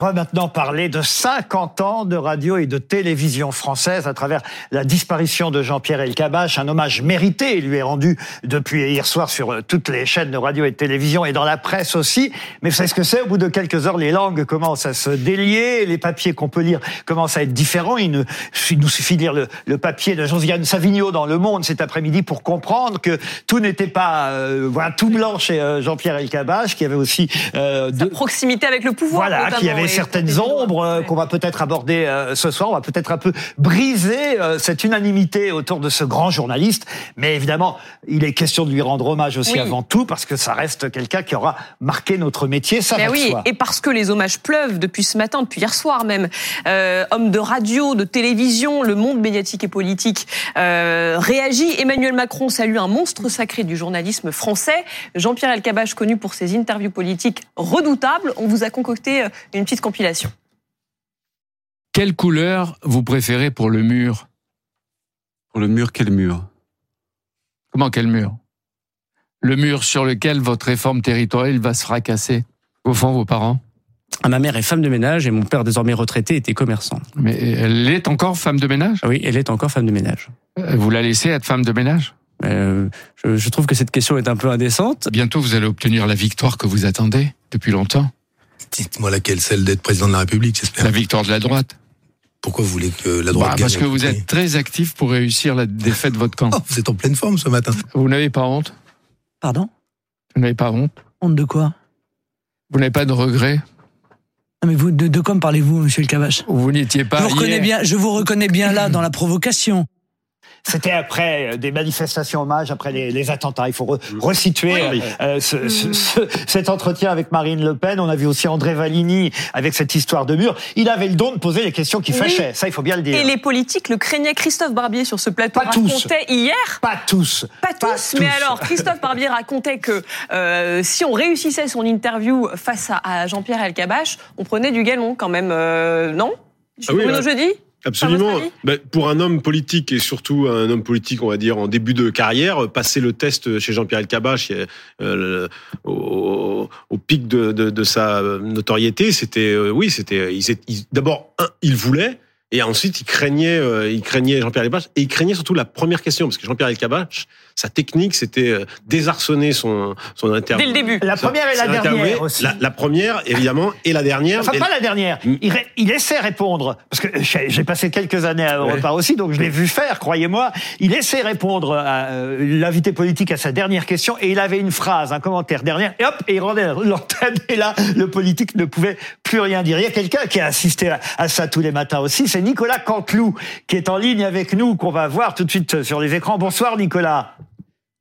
On va maintenant parler de 50 ans de radio et de télévision française à travers la disparition de Jean-Pierre Elkabbach. Un hommage mérité lui est rendu depuis hier soir sur euh, toutes les chaînes de radio et de télévision et dans la presse aussi. Mais vous savez ce que c'est? Au bout de quelques heures, les langues commencent à se délier, les papiers qu'on peut lire commencent à être différents. Il, nous suffit de lire le, papier de Josiane Savigno dans Le Monde cet après-midi pour comprendre que tout n'était pas euh, voilà tout blanc chez euh, Jean-Pierre Elkabbach, qui avait aussi de proximité avec le pouvoir. Voilà, qui avait certaines ombres euh, qu'on va peut-être aborder euh, ce soir. On va peut-être un peu briser euh, cette unanimité autour de ce grand journaliste. Mais évidemment, il est question de lui rendre hommage aussi avant tout parce que ça reste quelqu'un qui aura marqué notre métier. Ça Mais oui, et parce que les hommages pleuvent depuis ce matin, depuis hier soir même. homme de radio, de télévision, le monde médiatique et politique réagit. Emmanuel Macron salue un monstre sacré du journalisme français. Jean-Pierre Elkabbach, connu pour ses interviews politiques redoutables. On vous a concocté une petite compilation. Quelle couleur vous préférez pour le mur? Pour le mur, quel mur? Comment quel mur? Le mur sur lequel votre réforme territoriale va se fracasser. Au fond, vos parents? Ah, Ma mère est femme de ménage et mon père, désormais retraité, était commerçant. Mais elle est encore femme de ménage? Oui, elle est encore femme de ménage. Euh, vous la laissez être femme de ménage? Euh, je, je trouve que cette question est un peu indécente. Bientôt, vous allez obtenir la victoire que vous attendez depuis longtemps. Dites-moi laquelle, celle d'être président de la République, j'espère. La victoire de la droite. Pourquoi vous voulez que la droite bah, Parce que vous êtes très actif pour réussir la défaite de votre camp. Oh, vous êtes en pleine forme ce matin. Vous n'avez pas honte Pardon Vous n'avez pas honte Honte de quoi Vous n'avez pas de regrets non mais vous, de, de quoi me parlez-vous, monsieur le Cavache Vous n'étiez pas. Je vous, reconnais bien, je vous reconnais bien là dans la provocation. C'était après euh, des manifestations hommages, après les, les attentats. Il faut mm. resituer euh, ce, mm. ce, cet entretien avec Marine Le Pen. On a vu aussi André Valigny avec cette histoire de mur. Il avait le don de poser les questions qui fâchaient. Ça, il faut bien le dire. Et les politiques le craignaient. Christophe Barbier sur ce plateau Pas racontait hier. Pas tous. Pas tous. mais alors, Christophe Barbier racontait que euh, si on réussissait son interview face à, à Jean-Pierre Elkabach, on prenait du galon quand même. Euh, non? Ah oui, jeudi Absolument. Ben, pour un homme politique et surtout un homme politique, on va dire en début de carrière, passer le test chez Jean-Pierre Elkabbach euh, au, au, pic de, de, de, sa notoriété, c'était euh, oui, c'était d'abord un, il voulait. Et ensuite, il craignait, euh, il craignait Jean-Pierre Elkabbach et il craignait surtout la première question parce que Jean-Pierre Elkabbach, sa technique, c'était euh, désarçonner son son interview. Dès le début. La première et la dernière aussi. La, la, première, évidemment, et la dernière. Enfin, pas la dernière. Il, il essaie répondre parce que j'ai passé quelques années à Europa aussi, donc je l'ai vu faire, croyez-moi. Il essaie répondre à euh, l'invité politique à sa dernière question et il avait une phrase, un commentaire dernier, et hop, et il rendait l'antenne et là, le politique ne pouvait plus rien dire. Il y a quelqu'un qui a assisté à, à ça tous les matins aussi, c'est Nicolas Canteloup qui est en ligne avec nous, qu'on va voir tout de suite sur les écrans. Bonsoir Nicolas.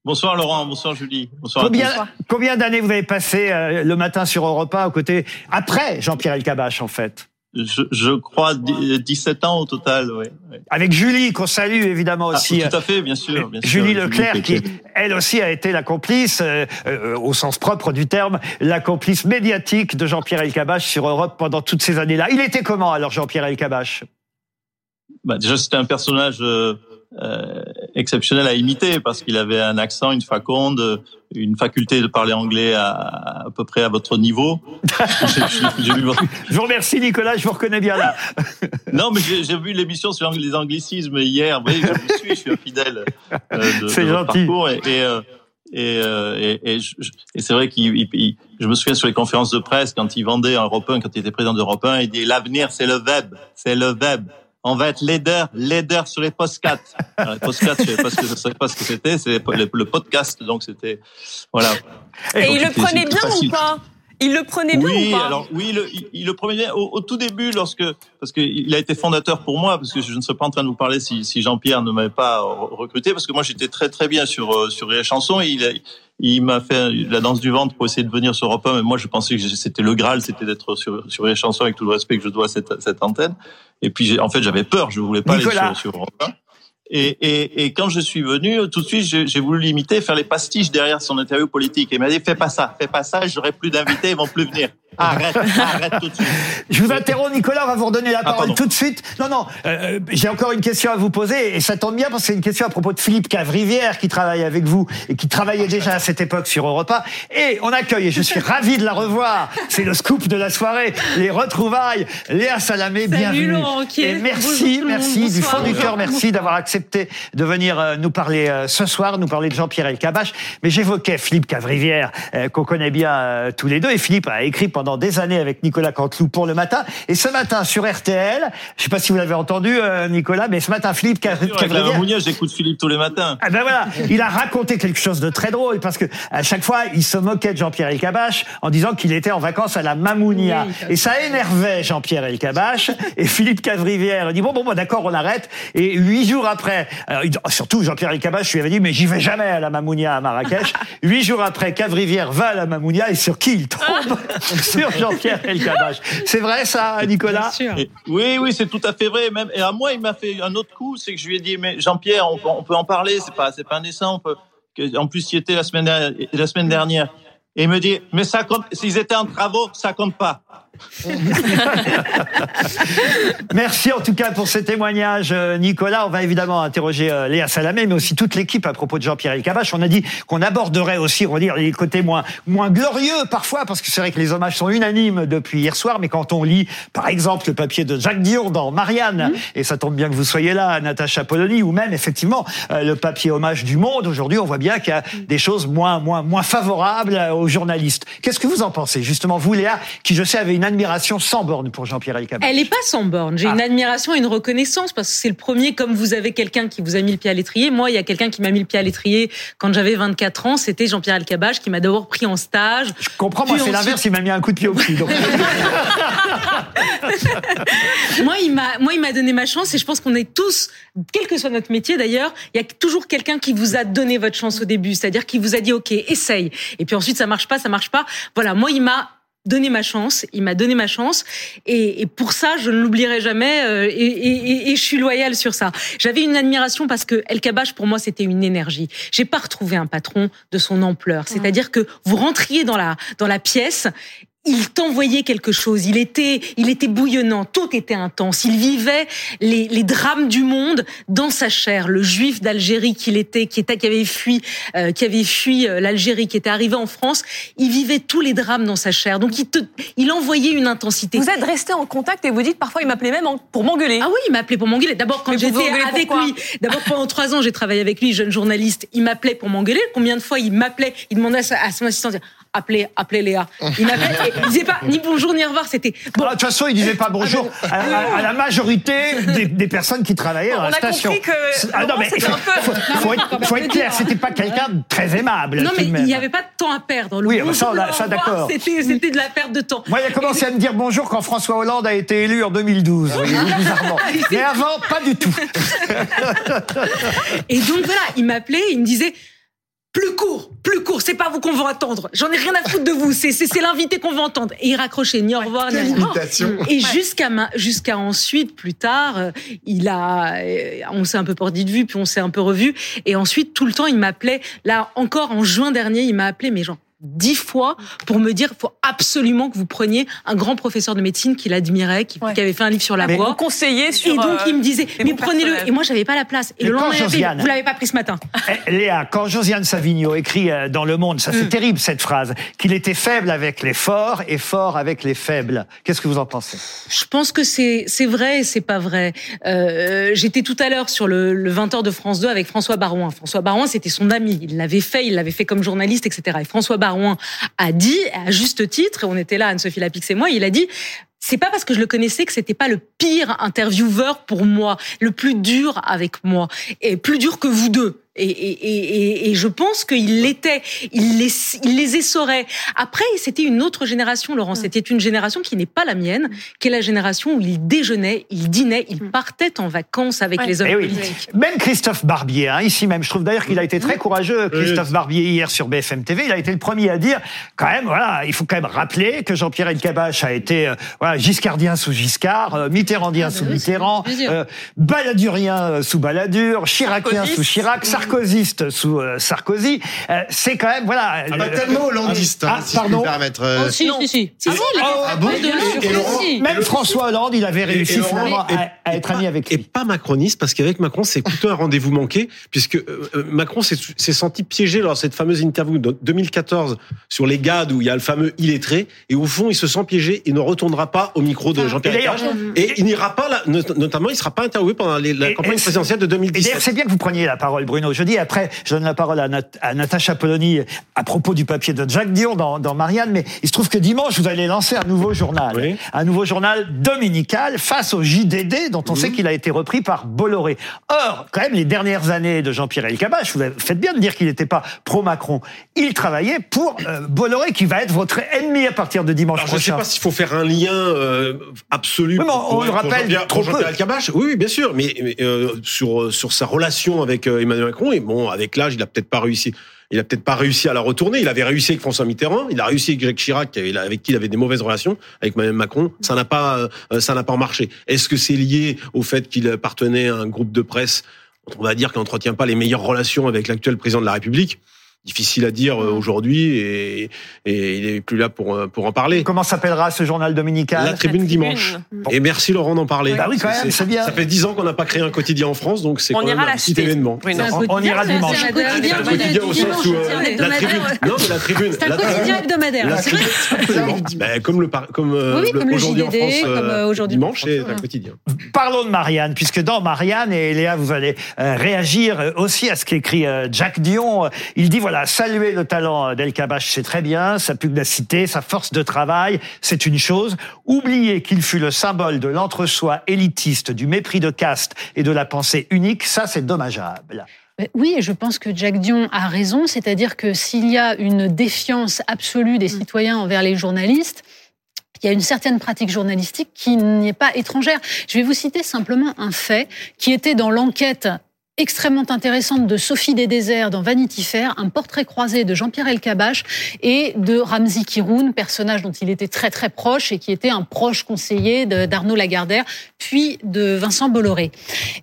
Bonsoir Laurent, bonsoir Julie. Bonsoir combien, combien d'années vous avez passé euh, le matin sur Europa aux côtés, après Jean-Pierre Elkabach en fait? Je, je, crois 17 ans au total, oui. Avec Julie, qu'on salue évidemment ah, aussi. tout à fait, bien sûr. Bien Julie Leclerc, qui elle aussi a été la complice, euh, euh, au sens propre du terme, la complice médiatique de Jean-Pierre Elkabach sur Europe pendant toutes ces années-là. Il était comment alors Jean-Pierre Elkabach? Bah, Déjà, c'était un personnage euh, exceptionnel à imiter parce qu'il avait un accent, une faconde, une faculté de parler anglais à, à peu près à votre niveau. je vous remercie Nicolas, je vous reconnais bien là. non, mais j'ai vu l'émission sur les anglicismes hier. Vous voyez, je vous suis, je suis un fidèle euh, de, de votre parcours et, et euh, et, euh, et, et, et c'est vrai qu'il, je me souviens sur les conférences de presse quand il vendait Europe 1, quand il était président d'Europe 1, il dit l'avenir c'est le web, c'est le web on va être leader, leader sur les podcasts. les podcasts, je sais pas ce que, savais pas ce que c'était, c'est le, podcast, donc c'était, voilà. Et, il le prenait bien ou pas? Il le prenait bien oui, ou pas alors oui, le, il, le prenait bien au, tout début lorsque parce qu'il a été fondateur pour moi parce que je ne serais pas en train de vous parler si, si Jean-Pierre ne m'avait pas recruté parce que moi j'étais très très bien sur euh, sur les chansons et il il m'a fait la danse du ventre pour essayer de venir sur Europe 1 mais moi je pensais que c'était le Graal c'était d'être sur sur les chansons avec tout le respect que je dois à cette cette antenne et puis, en fait, j'avais peur. Je voulais pas aller sur, sur Europe 1. Et, et, et, quand je suis venu, tout de suite, j'ai voulu l'imiter, faire les pastiches derrière son interview politique. Et il m'a dit, fais pas ça, fais pas ça, j'aurai plus d'invités, ils vont plus venir. Arrête, arrête tout de suite. Je vous interromps, Nicolas, on va vous redonner la Ah, parole tout de suite. Non, non, euh, j'ai encore une question à vous poser, et ça tombe bien parce que c'est une question à propos de Philippe Cavrivière, qui travaille avec vous, et qui travaillait déjà à cette époque sur Europa. Et on accueille, et je suis ravi de la revoir, c'est le scoop de la soirée, les retrouvailles, Léa Salamé, Salut, bienvenue. Laurent. Et merci, Bonjour merci du fond du cœur, merci d'avoir accepté de venir euh, nous parler euh, ce soir, nous parler de Jean-Pierre Elkabbach. Mais j'évoquais Philippe Cavrivière, euh, qu'on connaît bien euh, tous les deux, et Philippe a écrit pendant des années avec Nicolas Canteloup pour le matin. Et ce matin sur RTL, je sais pas si vous l'avez entendu, euh, Nicolas, mais ce matin Philippe Cavrivière. J'écoute Philippe tous les matins. Ah ben voilà, il a raconté quelque chose de très drôle parce que à chaque fois, il se moquait de Jean-Pierre Elkabbach en disant qu'il était en vacances à la Mamounia. Oui, et ça énervait Jean-Pierre Elkabbach et Philippe Cavrivière dit bon bon bon d'accord, on arrête et huit jours après, alors, il- surtout Jean-Pierre Elkabbach lui avait dit mais j'y vais jamais à la Mamounia à Marrakech. Huit jours après, Cavrivière va à la Mamounia et sur qui il tombe? Sur Jean-Pierre Elkabbach. C'est vrai ça, Nicolas? Bien sûr. Et- oui, oui, c'est tout à fait vrai. Même et à moi, il m'a fait un autre coup, c'est que je lui ai dit, mais Jean-Pierre, on, peut- on peut en parler, c'est pas, c'est pas indécent. On peut, que- en plus, il était la semaine dernière, la semaine dernière. Et il me dit, mais ça compte, s'ils étaient en travaux, ça compte pas. Merci en tout cas pour ce témoignage, euh, Nicolas. On va évidemment interroger euh, Léa Salamé, mais aussi toute l'équipe à propos de Jean-Pierre Elkabbach. On a dit qu'on aborderait aussi, on va dire, les côtés moins, moins glorieux parfois, parce que c'est vrai que les hommages sont unanimes depuis hier soir, mais quand on lit, par exemple, le papier de Jacques Dion dans Marianne, et ça tombe bien que vous soyez là, Natacha Polony, ou même effectivement euh, le papier hommage du Monde, aujourd'hui, on voit bien qu'il y a des choses moins, moins, moins favorables aux journalistes. Qu'est-ce que vous en pensez, justement, vous, Léa, qui je sais avait une admiration sans borne pour Jean-Pierre Elkabbach Elle est pas sans borne. J'ai Ah. une admiration et une reconnaissance parce que c'est le premier, comme vous avez quelqu'un qui vous a mis le pied à l'étrier. Moi, il y a quelqu'un qui m'a mis le pied à l'étrier quand j'avais 24 ans. C'était Jean-Pierre Elkabbach qui m'a d'abord pris en stage. Je comprends, moi c'est ensuite- l'inverse, il m'a mis un coup de pied au cul. donc. moi, il m'a, moi, il m'a donné ma chance et je pense qu'on est tous, quel que soit notre métier d'ailleurs, il y a toujours quelqu'un qui vous a donné votre chance au début. C'est-à-dire qui vous a dit, OK, essaye. Et puis ensuite, ça marche pas, ça marche pas. Voilà. Moi, il m'a donné ma chance, il m'a donné ma chance, et, et pour ça je ne l'oublierai jamais, euh, et, et- et- je suis loyale sur ça. J'avais une admiration parce que El Kabbach pour moi c'était une énergie. J'ai pas retrouvé un patron de son ampleur, c'est-à-dire que vous rentriez dans la dans la pièce il t'envoyait quelque chose. Il était, il était bouillonnant. Tout était intense. Il vivait les, les drames du monde dans sa chair. Le juif d'Algérie qu'il était, qui était, qui avait fui, euh, qui avait fui euh, l'Algérie, qui était arrivé en France. Il vivait tous les drames dans sa chair. Donc il te, il envoyait une intensité. Vous êtes resté en contact et vous dites parfois il m'appelait même en- pour m'engueuler. Ah oui, il m'appelait pour m'engueuler. D'abord, quand j'étais avec lui, d'abord pendant trois ans, j'ai travaillé avec lui, jeune journaliste. Il m'appelait pour m'engueuler. Combien de fois il m'appelait, il demandait à son assistant, appelez, appelez Léa. Il il disait pas ni bonjour ni au revoir. C'était bon. Ah, De toute façon, il disait pas bonjour à, à- à la majorité des, des personnes qui travaillaient dans On la a station. compris que Ah non, mais peu- faut, faut être, faut être clair, c'était pas quelqu'un de très aimable. Non, mais il n'y avait pas de temps à perdre. Le Oui, ça, bonjour, on a- ça, d'accord. C'était, de la perte de temps. Moi, il a commencé à me dire bonjour quand François Hollande a été élu en 2012. Ah voyez-vous, bizarrement. Mais avant, pas du tout. Et donc voilà, il m'appelait, il me disait plus court, plus court, c'est pas vous qu'on veut entendre. J'en ai rien à foutre de vous, c'est c'est c'est l'invité qu'on veut entendre. Et il raccrochait ni au revoir ni rien. Et jusqu'à ma- jusqu'à ensuite, plus tard, euh, il a, euh, on s'est un peu perdu de vue, puis on s'est un peu revu. Et ensuite, tout le temps, il m'appelait. Là, encore en juin dernier, il m'a appelé, mais genre dix fois pour me dire faut absolument que vous preniez un grand professeur de médecine qu'il admirait, qui, Ouais. qui avait fait un livre sur la Mais- Vous voix. conseillez sur. Et donc euh, il me disait mais prenez-le et moi j'avais pas la place et Mais le lendemain Josiane- vous l'avez pas pris ce matin Eh, Léa, quand Josiane Savigno écrit euh, dans Le Monde, ça Mm. c'est terrible cette phrase, qu'il était faible avec les forts et fort avec les faibles. Qu'est-ce que vous en pensez? Je pense que c'est c'est vrai et c'est pas vrai. Euh, J'étais tout à l'heure sur le, le 20h de France 2 avec François Barouin. François Barouin, c'était son ami. Il l'avait fait, il l'avait fait comme journaliste, etc. Et François Barouin a dit, à juste titre, et on était là, Anne-Sophie Lapix et moi, il a dit. C'est pas parce que je le connaissais que c'était pas le pire intervieweur pour moi, le plus dur avec moi, et plus dur que vous deux. Et, et, et, et- et je pense qu'il l'était, il les, il les essorait. Après, c'était une autre génération, Laurent. C'était une génération qui n'est pas la mienne, qui est la génération où il déjeunait, il dînait, il partait en vacances avec Ouais. les hommes Eh oui. politiques. Même Christophe Barbier, hein, ici même, je trouve d'ailleurs qu'il a été très courageux, Christophe Barbier, hier sur BFM TV. Il a été le premier à dire, quand même, voilà, il faut quand même rappeler que Jean-Pierre Elkabbach a été euh, voilà, giscardien sous Giscard, euh, mitterrandien Ah, bah sous oui, Mitterrand, euh, baladurien euh, sous Balladur, chiracien Sarkozy. sous Chirac, sarkozyste sous euh, Sarkozy. Euh, c'est quand même, voilà. Ah, pas le- tellement hollandiste, hein, Ah, si pardon. je me permettre. euh, Oh, si, si, si. Si, si, les Ah bon Laurent- si. Même François Hollande, il avait réussi et Laurent- finalement et- à, à être ami avec Et pas macroniste, parce qu'avec Macron, c'est plutôt un rendez-vous manqué, puisque euh, Macron s'est senti piégé lors de cette fameuse interview de 2014 sur les GAD où il y a le fameux illettré, et au fond, il se sent piégé et ne retournera pas au micro de Jean-Pierre Et d'ailleurs- Elkabbach. Et il n'ira pas, là, not- notamment, il sera pas interviewé pendant les- la Et- campagne et- présidentielle de Et d'ailleurs, 2017. c'est bien que vous preniez la parole, Bruno. Je dis après, je donne la parole à, Nat- à Natacha Polony à propos du papier de Jacques Dion dans, dans Marianne, mais il se trouve que dimanche, vous allez lancer un nouveau journal. Oui. Un nouveau journal dominical face au JDD, dont on sait qu'il a été repris par Bolloré. Or, quand même, les dernières années de Jean-Pierre Elkabbach, vous faites bien de dire qu'il n'était pas pro-Macron. Il travaillait pour euh, Bolloré, qui va être votre ennemi à partir de dimanche Alors, je ne sais pas s'il faut faire un lien euh, absolu. Oui, mais on- on le rappelle trop Jean-Pierre. Oui, bien sûr, mais, mais, euh, sur sur sa relation avec euh, Emmanuel Macron, et bon, avec l'âge, il a peut-être pas réussi. Il a peut-être pas réussi à la retourner. Il avait réussi avec François Mitterrand. Il a réussi avec Jacques Chirac, avec qui il avait des mauvaises relations. Avec Emmanuel Macron, ça n'a pas, euh, ça n'a pas marché. Est-ce que c'est lié au fait qu'il appartenait à un groupe de presse on va dire qu'il n'entretient pas les meilleures relations avec l'actuel président de la République? Difficile à dire euh, aujourd'hui, et, et il est plus là pour euh, pour en parler. Comment s'appellera ce journal dominical? La tribune dimanche. Et merci Laurent d'en parler. Bah oui, quand même, c'est bien. Ça fait dix ans qu'on n'a pas créé un quotidien en France, donc c'est On quand même ira un petit événement. Oui, non. On- ira c'est un dimanche. quotidien C'est un quotidien au sens où euh, la tribune. Non, mais la tribune. C'est un quotidien hebdomadaire. Ben, comme le par- comme, euh, aujourd'hui en JDD, France, comme, aujourd'hui. dimanche, c'est un quotidien. Parlons de Marianne, puisque dans Marianne, et Léa, vous allez réagir aussi à ce qu'écrit Jack Dion. Il dit, voilà, saluer le talent d'El Kabash, c'est très bien, sa pugnacité, sa force de travail, c'est une chose. Oublier qu'il fut le symbole de l'entre-soi élitiste, du mépris de caste et de la pensée unique, ça, c'est dommageable. Oui, et je pense que Jack Dion a raison, c'est-à-dire que s'il y a une défiance absolue des citoyens envers les journalistes, il y a une certaine pratique journalistique qui n'y est pas étrangère. Je vais vous citer simplement un fait qui était dans l'enquête extrêmement intéressante de Sophie des Déserts dans Vanity Fair, un portrait croisé de Jean-Pierre Elkabbach et de Ramzi Kiroun, personnage dont il était très très proche et qui était un proche conseiller d'Arnaud Lagardère, puis de Vincent Bolloré.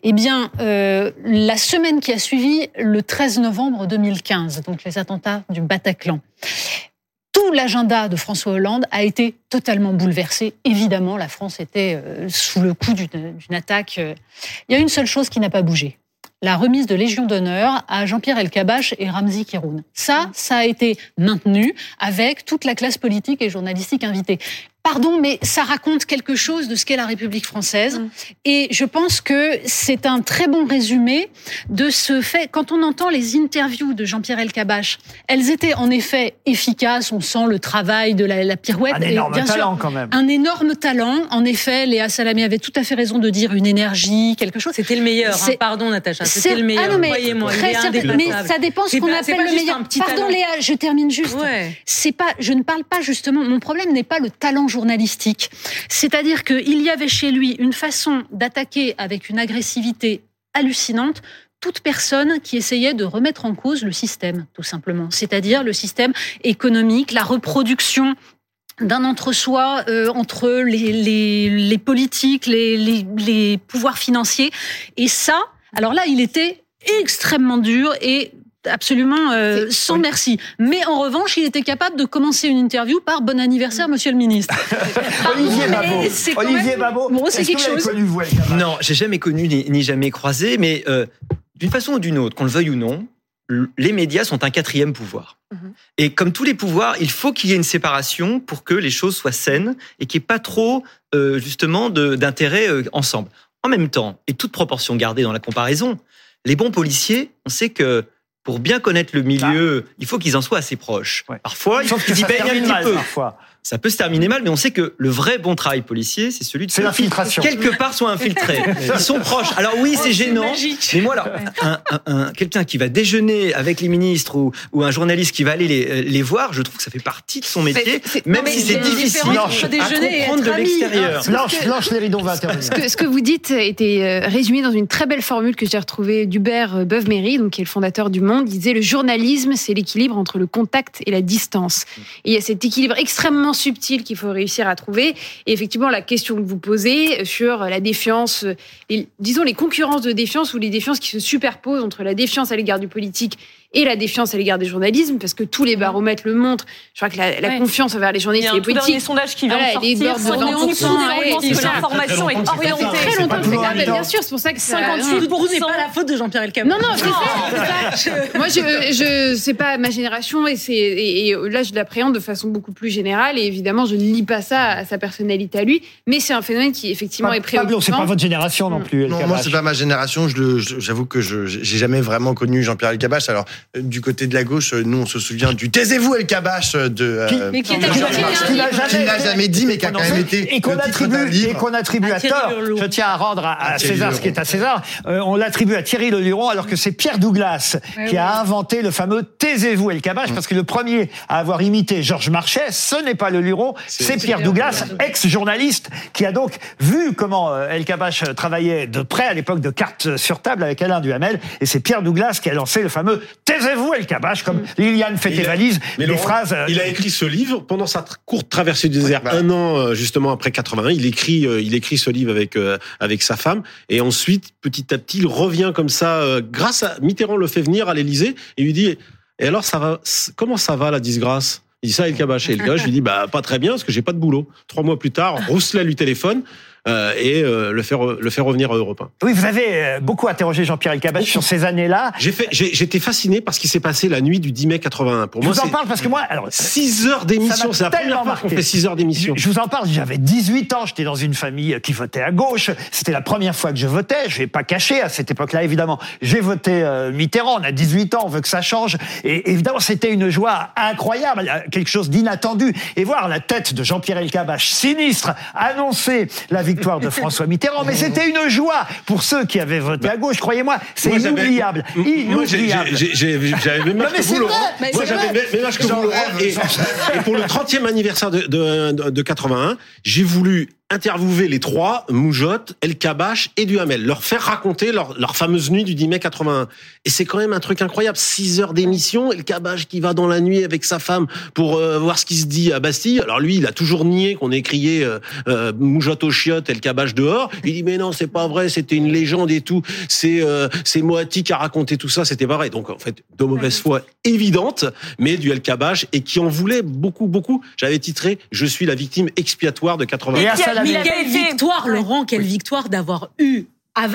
Eh bien, euh, la semaine qui a suivi, le 13 novembre 2015, donc les attentats du Bataclan, tout l'agenda de François Hollande a été totalement bouleversé. Évidemment, la France était euh, sous le coup d'une d'une attaque. euh. Il y a une seule chose qui n'a pas bougé. La remise de Légion d'honneur à Jean-Pierre Elkabbach et Ramzi Kiroun. Ça, ça a été maintenu avec toute la classe politique et journalistique invitée. Pardon, mais ça raconte quelque chose de ce qu'est la République française. Et je pense que c'est un très bon résumé de ce fait. Quand on entend les interviews de Jean-Pierre Elkabbach, elles étaient en effet efficaces. On sent le travail de la, la pirouette. Un Et énorme sûr, talent, quand même. un énorme talent. En effet, Léa Salamé avait tout à fait raison de dire une énergie, quelque chose. C'était le meilleur. hein. C'est- Pardon, Natacha. C'était le meilleur. Ah non, mais il. Mais ça dépend ce qu'on appelle pas le meilleur. un petit Pardon, talent. Léa, je termine juste. Ouais. C'est pas, je ne parle pas justement. Mon problème n'est pas le talent journalistique. C'est-à-dire qu'il y avait chez lui une façon d'attaquer avec une agressivité hallucinante toute personne qui essayait de remettre en cause le système, tout simplement. C'est-à-dire le système économique, la reproduction d'un entre-soi euh, entre les, politiques, les, les, les pouvoirs financiers. Et ça, alors là, il était extrêmement dur et absolument euh, sans merci. Mais en revanche, il était capable de commencer une interview par bon anniversaire, monsieur le ministre. Olivier Babot. Olivier même- Babot. Bon, c'est que quelque chose. connu, vous, Non, j'ai jamais connu ni, ni jamais croisé, mais euh, d'une façon ou d'une autre, qu'on le veuille ou non, les médias sont un quatrième pouvoir. Mhm. Et comme tous les pouvoirs, il faut qu'il y ait une séparation pour que les choses soient saines et qu'il n'y ait pas trop, euh, justement, euh, ensemble. En même temps, et toute proportion gardée dans la comparaison, les bons policiers, on sait que pour bien connaître le milieu, il faut qu'ils en soient assez proches. Ouais. Parfois, Sauf que ils y ça baignent un petit mal, peu. parfois. Ça peut se terminer mal, mais on sait que le vrai bon travail policier, c'est celui de C'est l'infiltration. quelque part, sont infiltrés. Ils sont proches. Alors oui, Oh, c'est gênant. magique. Mais moi, alors, un, un- un- quelqu'un qui va déjeuner avec les ministres ou, ou un journaliste qui va aller les, les voir, je trouve que ça fait partie de son métier, c'est- même si c'est difficile à entre déjeuner et comprendre de l'extérieur. Blanche, Blanche Léridon va intervenir. Ce que, ce que vous dites était euh, résumé dans une très belle formule que j'ai retrouvée d'Hubert euh, Beuve-Méry, donc qui est le fondateur du Monde. Il disait le journalisme, c'est l'équilibre entre le contact et la distance. Et il y a cet équilibre extrêmement subtil qu'il faut réussir à trouver. Et effectivement, la question que vous posez sur la défiance, disons les concurrences de défiance ou les défiances qui se superposent entre la défiance à l'égard du politique et la défiance à l'égard des journalismes, parce que tous les baromètres le montrent. Je crois que la, la Ouais. confiance envers les Il y journalistes a et un les tout dernier politiques, sondage qui vient voilà, de sortir. d'ordre de 58% 20%, des ouais, que c'est ça. l'information est Très orientée. longtemps que c'est mais bien sûr, c'est pour ça que ça- 58 pour vous n'est pas la faute de Jean-Pierre Elkabbach. non, non, c'est ça. Moi, je, je, c'est pas ma génération et c'est, et, et là, je l'appréhende de façon beaucoup plus générale et évidemment, je ne lis pas ça à sa personnalité à lui, mais c'est un phénomène qui effectivement est préoccupant. Pablo, c'est pas votre génération non plus. El Non, moi c'est pas ma génération. J'avoue que je j'ai jamais vraiment connu Jean-Pierre Elkabbach. Alors du côté de la gauche, euh, nous on se souvient du taisez-vous Elkabbach de euh, Mais qui de qui jamais n'a été jamais dit, mais qui a quand même été et qu'on le attribue et qu'on attribue À à, Thierry tort. Je tiens à rendre à, à À Thierry César ce qui est à César. Euh, on l'attribue à Thierry Leluron alors que c'est Pierre Douglas qui a inventé le fameux taisez-vous El Kabbach parce que le premier à avoir imité Georges Marchais, ce n'est pas Leluron, c'est Pierre Douglas, ex-journaliste qui a donc vu comment euh, El Kabbach travaillait de près à l'époque de cartes sur table avec Alain Duhamel et c'est Pierre Douglas qui a lancé le fameux taisez-vous El Kabbach comme Liliane fait tes Il a- valises, Mais des Laurent, phrases. euh, il a écrit ce livre pendant sa courte traversée du désert, bah. un an euh, justement après 81. Il écrit, euh, il écrit ce livre avec avec sa femme, et ensuite petit à petit, il revient comme ça, grâce à Mitterrand le fait venir à l'Élysée et lui dit et alors ça va, comment ça va la disgrâce? Il dit ça à El Kabbach. Et El Kabbach lui dit bah pas très bien parce que j'ai pas de boulot. Trois mois plus tard, Rousselet lui téléphone euh, et euh, le fait re- le fait revenir à Europe 1. Oui, vous avez euh, beaucoup interrogé Jean-Pierre Elkabbach sur ces années-là. J'ai fait, j'ai- j'étais fasciné par ce qui s'est passé la nuit du 10 mai 81. Pour Je moi, vous en parle parce que moi, alors, 6 heures d'émission. C'est la première fois qu'on fait 6 heures d'émission. Je, je vous en parle, j'avais 18 ans, j'étais dans une famille qui votait à gauche. C'était la première fois que je votais, je vais pas cacher à cette époque-là, évidemment. J'ai voté euh, Mitterrand, on a 18 ans, on veut que ça change. Et évidemment, c'était une joie incroyable, euh, quelque chose d'inattendu. Et voir la tête de Jean-Pierre Elkabbach, sinistre, annoncer la victoire de François Mitterrand. Mais c'était une joie pour ceux qui avaient voté à gauche, croyez-moi, c'est Moi, j'avais- inoubliable. Inoubliable. j'avais même âge mais que c'est vous, vrai, Laurent. mais Moi, c'est j'avais vrai. même âge que vous, Laurent. Et, pour le 30e anniversaire de, de, de 81, j'ai voulu interviewer les trois, Moujotte, El Kabbach et Duhamel, leur faire raconter leur, leur fameuse nuit du 10 mai 81. Et c'est quand même un truc incroyable. 6 heures d'émission, El Kabbach qui va dans la nuit avec sa femme pour euh, voir ce qui se dit à Bastille. Alors lui, il a toujours nié qu'on ait crié euh, euh, Moujotte au chiottes, El Kabbach dehors. Il dit mais non, c'est pas vrai, c'était une légende et tout. C'est euh, c'est Moati qui a raconté tout ça, c'était pas vrai. Donc en fait, de mauvaise foi évidente, mais du El Kabbach et qui en voulait beaucoup, beaucoup. J'avais titré Je suis la victime expiatoire de 81. Mais quelle victoire, Laurent, quelle victoire d'avoir eu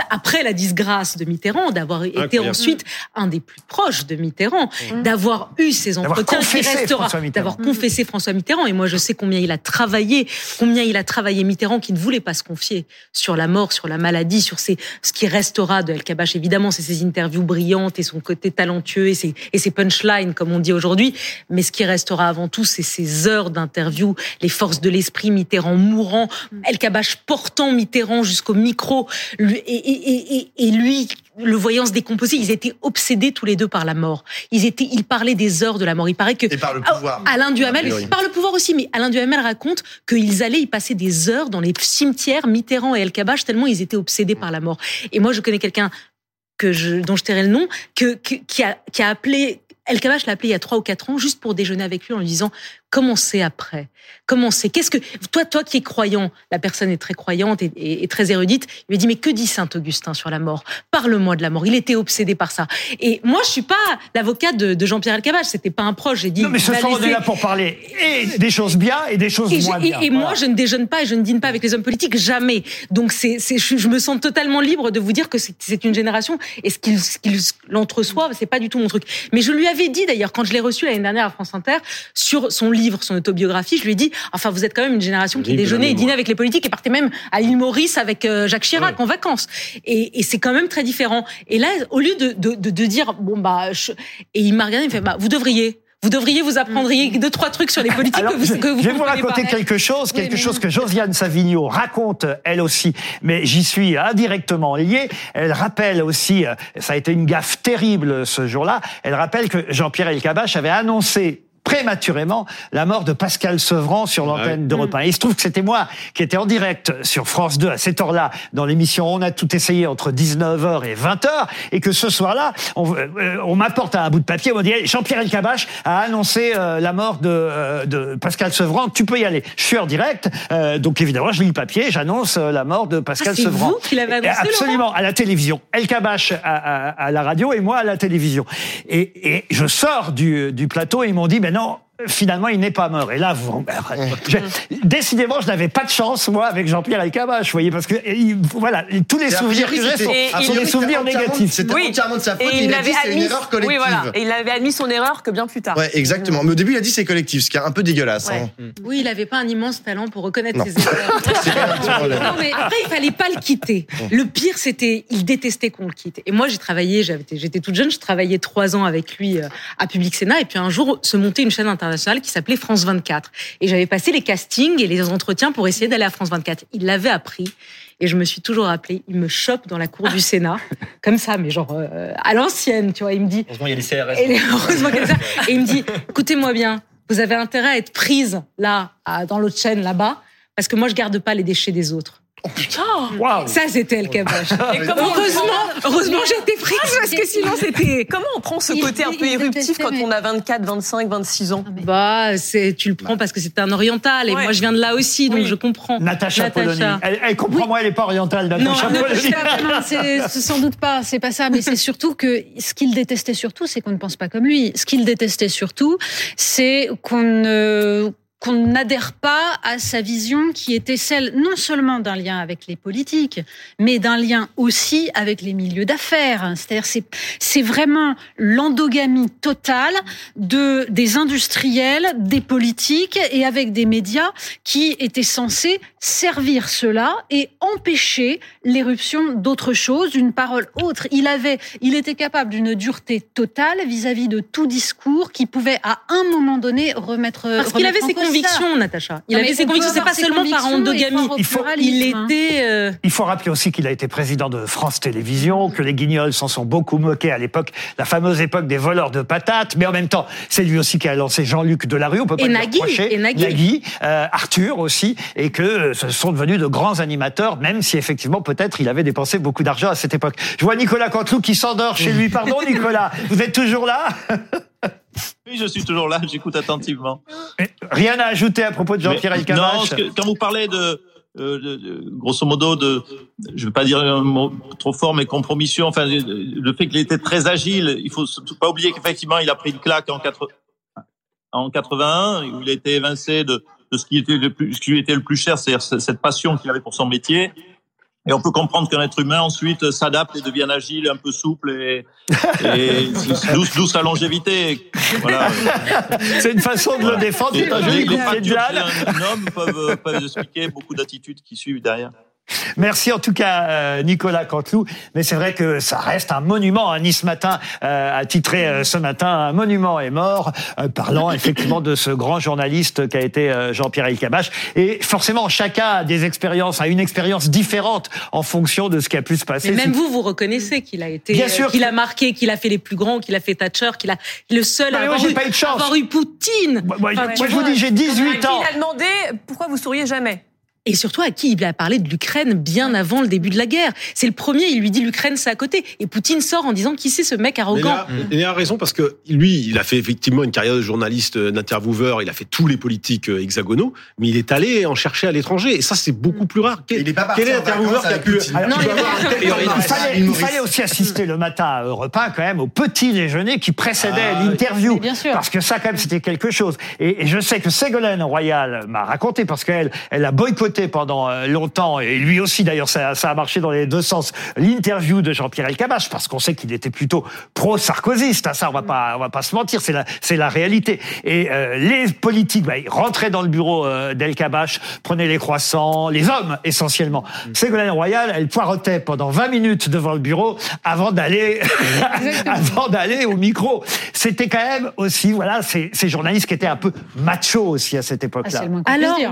après la disgrâce de Mitterrand, d'avoir été ensuite un des plus proches de Mitterrand, d'avoir eu ces entretiens qui restera, François Mitterrand. d'avoir confessé François Mitterrand. Et moi, je sais combien il a travaillé, combien il a travaillé Mitterrand, qui ne voulait pas se confier sur la mort, sur la maladie, sur ses, ce qui restera de El Kabbach. Évidemment, c'est ses interviews brillantes et son côté talentueux et ses, et ses punchlines, comme on dit aujourd'hui. Mais ce qui restera avant tout, c'est ces heures d'interview, les forces de l'esprit, Mitterrand mourant, El Kabbach portant Mitterrand jusqu'au micro, lui- et, et, et, et- et lui le voyant se décomposer. Ils étaient obsédés tous les deux par la mort. Ils étaient, ils parlaient des heures de la mort. Il paraît que Et par le Ah, pouvoir. Alain Duhamel, par le pouvoir aussi, mais Alain Duhamel raconte qu'ils allaient y passer des heures dans les cimetières Mitterrand et El Kabbach tellement ils étaient obsédés par la mort. Et moi, je connais quelqu'un que je, dont je tairai le nom, que, que- qui, a, qui a appelé El Kabbach l'a appelé il y a trois ou quatre ans juste pour déjeuner avec lui en lui disant comment c'est après? Comment c'est Qu'est-ce que toi, toi qui es croyant, la personne est très croyante et, et- et très érudite. Il lui dit mais que dit Saint Augustin sur la mort? Parle-moi de la mort. Il était obsédé par ça. Et moi, je suis pas l'avocat de, de Jean-Pierre Elkabbach. C'était pas un proche. J'ai dit Non, mais ce soir, on est là pour parler et des choses bien et des choses et, moins bien. et Voilà. moi, je ne déjeune pas et je ne dîne pas avec les hommes politiques, jamais. Donc, c'est, je, me sens totalement libre de vous dire que c'est, une génération et ce qu'il, ce qu'il l'entreçoit, c'est pas du tout mon truc. Mais je lui avais dit d'ailleurs, quand je l'ai reçu l'année dernière à France Inter, sur son livre, son autobiographie, je lui ai dit, enfin, vous êtes quand même une génération qui déjeunait et dînait avec les politiques et partait même à l'île Maurice avec euh, Jacques Chirac en vacances. Et, et c'est quand même très différent. Et là, au lieu de, de, de, de dire, bon, bah, je- et il m'a regardé, il me fait, bah, vous devriez. Vous devriez vous apprendriez deux trois trucs sur les politiques Alors, que vous, je, que vous je vais vous raconter pas. quelque chose, quelque chose que Josiane Savigno raconte elle aussi, mais j'y suis indirectement lié. Elle rappelle aussi, euh, ça a été une gaffe terrible ce jour-là, elle rappelle que Jean-Pierre Elkabbach avait annoncé prématurément la mort de Pascal Sevran sur l'antenne d'Europe 1. Et il se trouve que c'était moi qui étais en direct sur France 2 à cette heure-là dans l'émission On a tout essayé entre 19h et 20h et que ce soir-là, on, euh, on m'apporte un bout de papier, on me dit Jean-Pierre Elkabach a annoncé euh, la mort de, euh, de Pascal Sevran, tu peux y aller. Je suis en direct, euh, donc évidemment, je lis le papier, j'annonce euh, la mort de Pascal Ah, c'est Sevran. vous qui l'avez annoncé, Absolument, à la télévision. El Kabash à, à- à la radio et moi à la télévision. Et, et je sors du, du plateau et ils m'ont dit, non, finalement, il n'est pas mort. Et là, vous, je- décidément, je n'avais pas de chance, moi, avec Jean-Pierre El Kabash, vous voyez, parce que, et il- voilà, tous les a souvenirs que j'ai sont, a des souvenirs négatifs. C'était entièrement de sa faute. Et il a l'avait dit c'est une erreur collective. Oui, voilà. Et il avait admis son erreur que bien plus tard. Ouais, exactement. Mais au début, il a dit c'est collectif, ce qui est un peu dégueulasse. hein. Oui, il n'avait pas un immense talent pour reconnaître Non. ses erreurs. Non, mais après, il fallait pas le quitter. Le pire, c'était, il détestait qu'on le quitte. Et moi, j'ai travaillé, j'étais toute jeune, je travaillais trois ans avec lui euh, à Public Sénat. Et puis un jour, se montait une chaîne internationale qui s'appelait France 24. Et j'avais passé les castings et les entretiens pour essayer d'aller à France 24. Il l'avait appris. Et je me suis toujours rappelé, il me chope dans la cour du Sénat, comme ça, mais genre euh, à l'ancienne, tu vois. Il me dit, Heureusement, il y a les CRS. et les- heureusement. Et il me dit, écoutez-moi bien, vous avez intérêt à être prise là, dans l'autre chaîne là-bas, parce que moi je garde pas les déchets des autres. Waouh. Ça c'était le on heureusement, heureusement j'ai été prise parce que sinon c'était. Comment on prend ce côté un peu éruptif quand on a 24, 25, 26 ans? Bah, c'est, tu le prends parce que c'est un oriental et Ouais. moi je viens de là aussi, donc Oui. je comprends. Natacha, Polony. Elle, elle comprend, moi, elle n'est pas orientale, Natacha Polony. Sans doute pas, c'est pas ça, mais c'est surtout que ce qu'il détestait surtout, c'est qu'on ne pense pas comme lui. Ce qu'il détestait surtout, c'est qu'on ne qu'on n'adhère pas à sa vision qui était celle non seulement d'un lien avec les politiques, mais d'un lien aussi avec les milieux d'affaires. C'est-à-dire c'est c'est vraiment l'endogamie totale de des industriels, des politiques et avec des médias qui étaient censés servir cela et empêcher l'éruption d'autre chose, d'une parole autre. Il avait, il était capable d'une dureté totale vis-à-vis de tout discours qui pouvait à un moment donné remettre. Parce qu'il avait ses. Convictions, Natacha. Il Non, avait mais ses convictions. C'est pas seulement par endogamie. Il faut- Il hein. était. euh, Il faut rappeler aussi qu'il a été président de France Télévisions, que les guignols s'en sont beaucoup moqués à l'époque, la fameuse époque des voleurs de patates, mais en même temps, c'est lui aussi qui a lancé Jean-Luc Delarue, on peut pas Et Nagui, et Nagui. euh, Arthur aussi, et que euh, ce sont devenus de grands animateurs, même si effectivement peut-être il avait dépensé beaucoup d'argent à cette époque. Je vois Nicolas Canteloup qui s'endort chez lui. Pardon Nicolas, vous êtes toujours là? Oui, je suis toujours là, j'écoute attentivement. Rien à ajouter à propos de Jean-Pierre Elkabbach Non, quand vous parlez de, euh, de- de- grosso modo de, je ne vais pas dire un mot trop fort, mais compromission. Enfin, le- le fait qu'il était très agile, il faut surtout pas oublier qu'effectivement, il a pris une claque en, 80 en 81, où il a été évincé de, de ce qui était le plus, ce qui lui était le plus cher, c'est-à-dire cette passion qu'il avait pour son métier. Et on peut comprendre qu'un être humain ensuite s'adapte et devient agile, un peu souple et, et d'où sa longévité. Voilà. C'est une façon de le défendre, les, les chez un, un homme peuvent, peuvent expliquer beaucoup d'attitudes qui suivent derrière. Merci en tout cas euh, Nicolas Canteloup. Mais c'est vrai que ça reste un monument. À Nice matin euh, a titré euh, ce matin un monument est mort, euh, parlant effectivement de ce grand journaliste qui a été euh, Jean-Pierre Elkabbach. Et forcément, chacun a des expériences, a une expérience différente en fonction de ce qui a pu se passer. Mais même vous, vous reconnaissez qu'il a été, Bien sûr qu'il que- a marqué, qu'il a fait les plus grands, qu'il a fait Thatcher, qu'il a le seul Non, à moi, avoir, j'ai eu, pas eu de avoir eu Poutine. Moi, moi, Enfin, je- moi, vous dis, j'ai 18 ans. Il a demandé pourquoi vous souriez jamais. Et surtout à qui il a parlé de l'Ukraine bien avant le début de la guerre. C'est le premier, il lui dit l'Ukraine c'est à côté. Et Poutine sort en disant qui c'est ce mec arrogant. il, a, raison parce que lui, il a fait effectivement une carrière de journaliste, euh, d'intervieweur, il a fait tous les politiques euh, hexagonaux, mais il est allé en chercher à l'étranger. Et ça, c'est beaucoup plus rare. Quel, Il est pas parti quel est l'intervieweur qui a pu. Alors, non, avoir il, fallait, il fallait aussi assister le matin à Europe 1 quand même au petit déjeuner qui précédait Ah, l'interview. mais bien sûr. Parce que ça quand même c'était quelque chose. Et, et je sais que Ségolène Royal m'a raconté parce qu'elle elle a boycotté pendant euh, longtemps et lui aussi d'ailleurs ça, ça a marché dans les deux sens l'interview de Jean-Pierre Elkabbach parce qu'on sait qu'il était plutôt pro-sarkozyste. hein, ça on va pas on va pas se mentir c'est la c'est la réalité. Et euh, les politiques bah, ils rentraient dans le bureau euh, d'Elkabbach, prenaient les croissants, les hommes essentiellement. Ségolène Royal elle poireautait pendant 20 minutes devant le bureau avant d'aller avant d'aller au micro. C'était quand même aussi voilà ces, ces journalistes qui étaient un peu machos aussi à cette Ah, époque-là. c'est le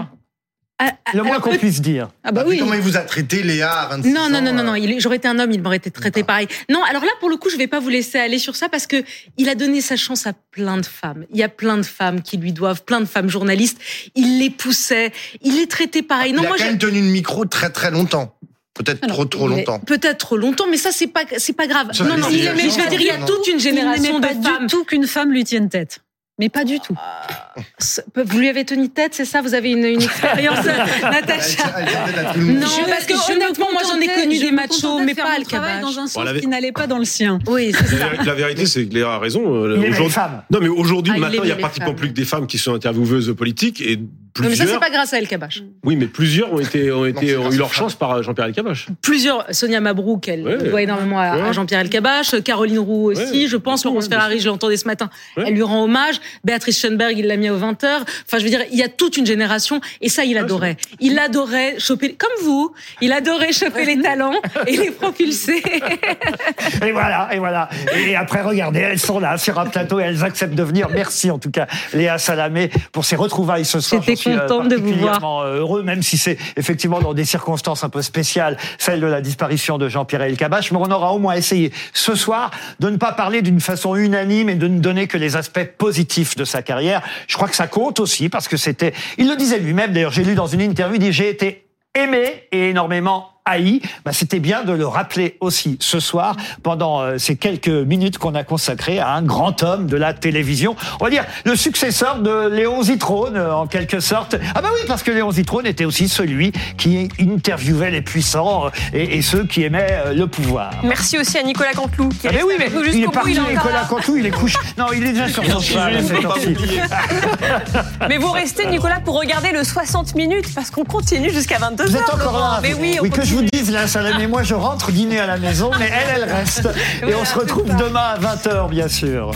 puisse Alors, dire. Le moins qu'on puisse dire. Ah bah oui. Comment il vous a traité, Léa, à 26 Non, non, ans, non, non, euh, non. J'aurais été un homme, il m'aurait été traité pareil. Non, alors là, pour le coup, je vais pas vous laisser aller sur ça parce que il a donné sa chance à plein de femmes. Il y a plein de femmes qui lui doivent, plein de femmes journalistes. Il les poussait. Il les traitait pareil. Il Non, a moi, quand je- même tenu le micro très très longtemps. Peut-être trop trop longtemps. Peut-être trop longtemps, mais ça c'est pas c'est pas grave. Ça, non non, il aimait- je veux dire il y a toute une génération il de pas femmes. du tout qu'une femme lui tienne tête. Mais pas du tout. Vous lui avez tenu tête, c'est ça? Vous avez une, une expérience, Natacha? Non, parce que honnêtement, moi j'en ai connu des machos, mais pas le travail dans un sens qui n'allait pas dans le sien. Oui, c'est ça. la vérité, c'est que Léa a raison. Euh, Il aimait les aujourd'hui- femmes. Non, mais aujourd'hui, Ah, il maintenant, il y a pratiquement plus que des femmes qui sont intervieweuses politiques et Non, mais ça c'est pas grâce à El Kabash. Oui, mais plusieurs ont été, ont été, ont eu leur chance par euh, Jean-Pierre Elkabbach. Plusieurs, Sonia Mabrouk, elle Ouais. doit énormément à. Jean-Pierre Elkabach, Caroline Roux aussi, Ouais. je pense, Laurence Ferrari, je l'entendais ce matin, Ouais. elle lui rend hommage, Béatrice Schoenberg, il l'a mis aux 20h, enfin je veux dire, il y a toute une génération, et ça il adorait. Il adorait choper, comme vous, il adorait choper les talents et les propulser. Et voilà, et voilà. Et après, regardez, elles sont là sur un plateau et elles acceptent de venir. Merci en tout cas, Léa Salamé, pour ces retrouvailles ce soir. Suis, euh, contente de vous particulièrement, euh, heureux, même si c'est effectivement dans des circonstances un peu spéciales, celle de la disparition de Jean-Pierre Elkabbach. Mais on aura au moins essayé ce soir de ne pas parler d'une façon unanime et de ne donner que les aspects positifs de sa carrière. Je crois que ça compte aussi parce que c'était, il le disait lui-même, d'ailleurs, j'ai lu dans une interview, il dit, j'ai été aimé et énormément haï. Bah, c'était bien de le rappeler aussi ce soir pendant euh, ces quelques minutes qu'on a consacrées à un grand homme de la télévision. On va dire le successeur de Léon Zitrone euh, en quelque sorte. Ah bah oui, parce que Léon Zitrone était aussi celui qui interviewait les puissants euh, et, et ceux qui aimaient le pouvoir. Merci aussi à Nicolas Canteloup. Qui Ah mais reste oui, mais il est jusqu'au bout, parti, il est Nicolas. Cantou, il est couché. Non, il est déjà sur son cheval. Mais vous restez, Nicolas, pour regarder le 60 minutes, parce qu'on continue jusqu'à 22h. Vous êtes encore là Mais oui, on oui que je vous dise, là, Salamé, moi, je rentre dîner à la maison, mais elle, elle reste. Et on se retrouve demain à 20h, bien sûr.